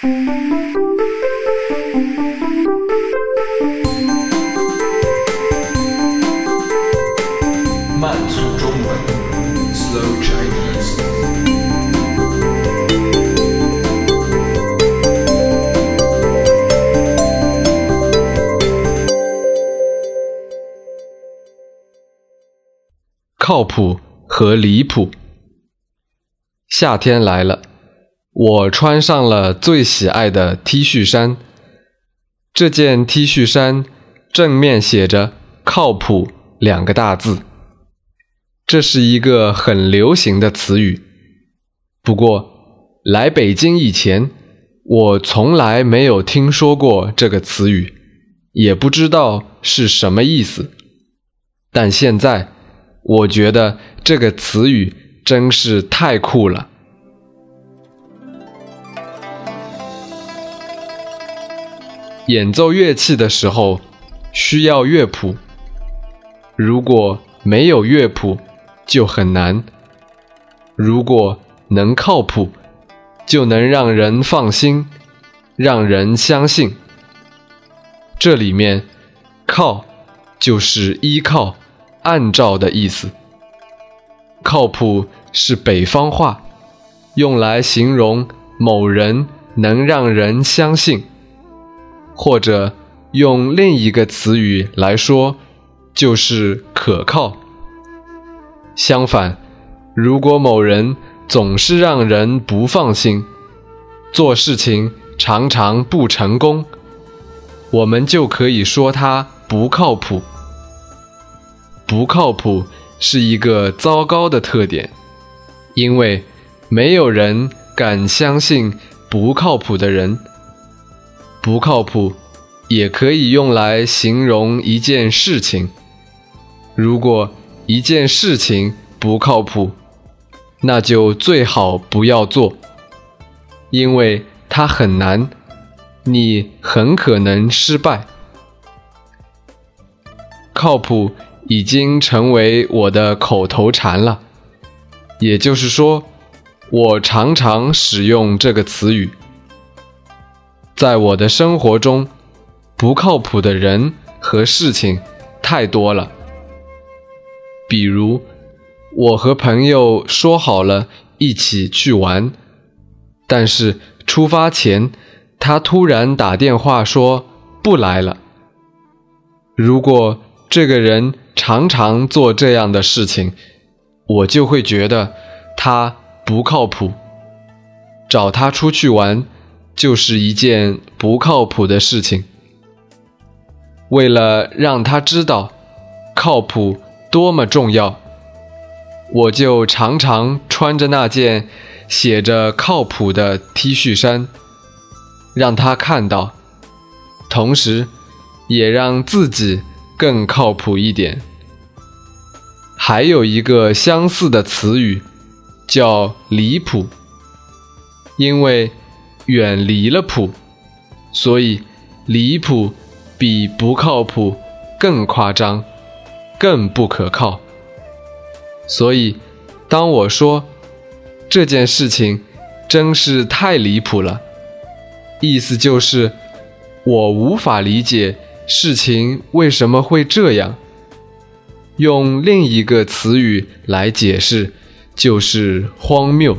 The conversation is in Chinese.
慢速中文，Slow Chinese。靠谱和离谱。夏天来了，我穿上了最喜爱的 T 恤衫。这件 T 恤衫正面写着“靠谱”两个大字，这是一个很流行的词语。不过，来北京以前，我从来没有听说过这个词语，也不知道是什么意思。但现在，我觉得这个词语真是太酷了。演奏乐器的时候需要乐谱，如果没有乐谱就很难；如果能靠谱，就能让人放心，让人相信。这里面“靠”就是依靠、按照的意思。靠谱是北方话，用来形容某人能让人相信。或者用另一个词语来说，就是可靠。相反，如果某人总是让人不放心，做事情常常不成功，我们就可以说他不靠谱。不靠谱是一个糟糕的特点，因为没有人敢相信不靠谱的人。不靠谱，也可以用来形容一件事情。如果一件事情不靠谱，那就最好不要做，因为它很难，你很可能失败。靠谱已经成为我的口头禅了，也就是说，我常常使用这个词语。在我的生活中，不靠谱的人和事情太多了。比如，我和朋友说好了一起去玩，但是出发前他突然打电话说不来了。如果这个人常常做这样的事情，我就会觉得他不靠谱。找他出去玩。就是一件不靠谱的事情。为了让他知道靠谱多么重要，我就常常穿着那件写着“靠谱”的 T 恤衫，让他看到，同时也让自己更靠谱一点。还有一个相似的词语叫“离谱”，因为。远离了谱，所以离谱比不靠谱更夸张，更不可靠。所以，当我说这件事情真是太离谱了，意思就是我无法理解事情为什么会这样。用另一个词语来解释，就是荒谬。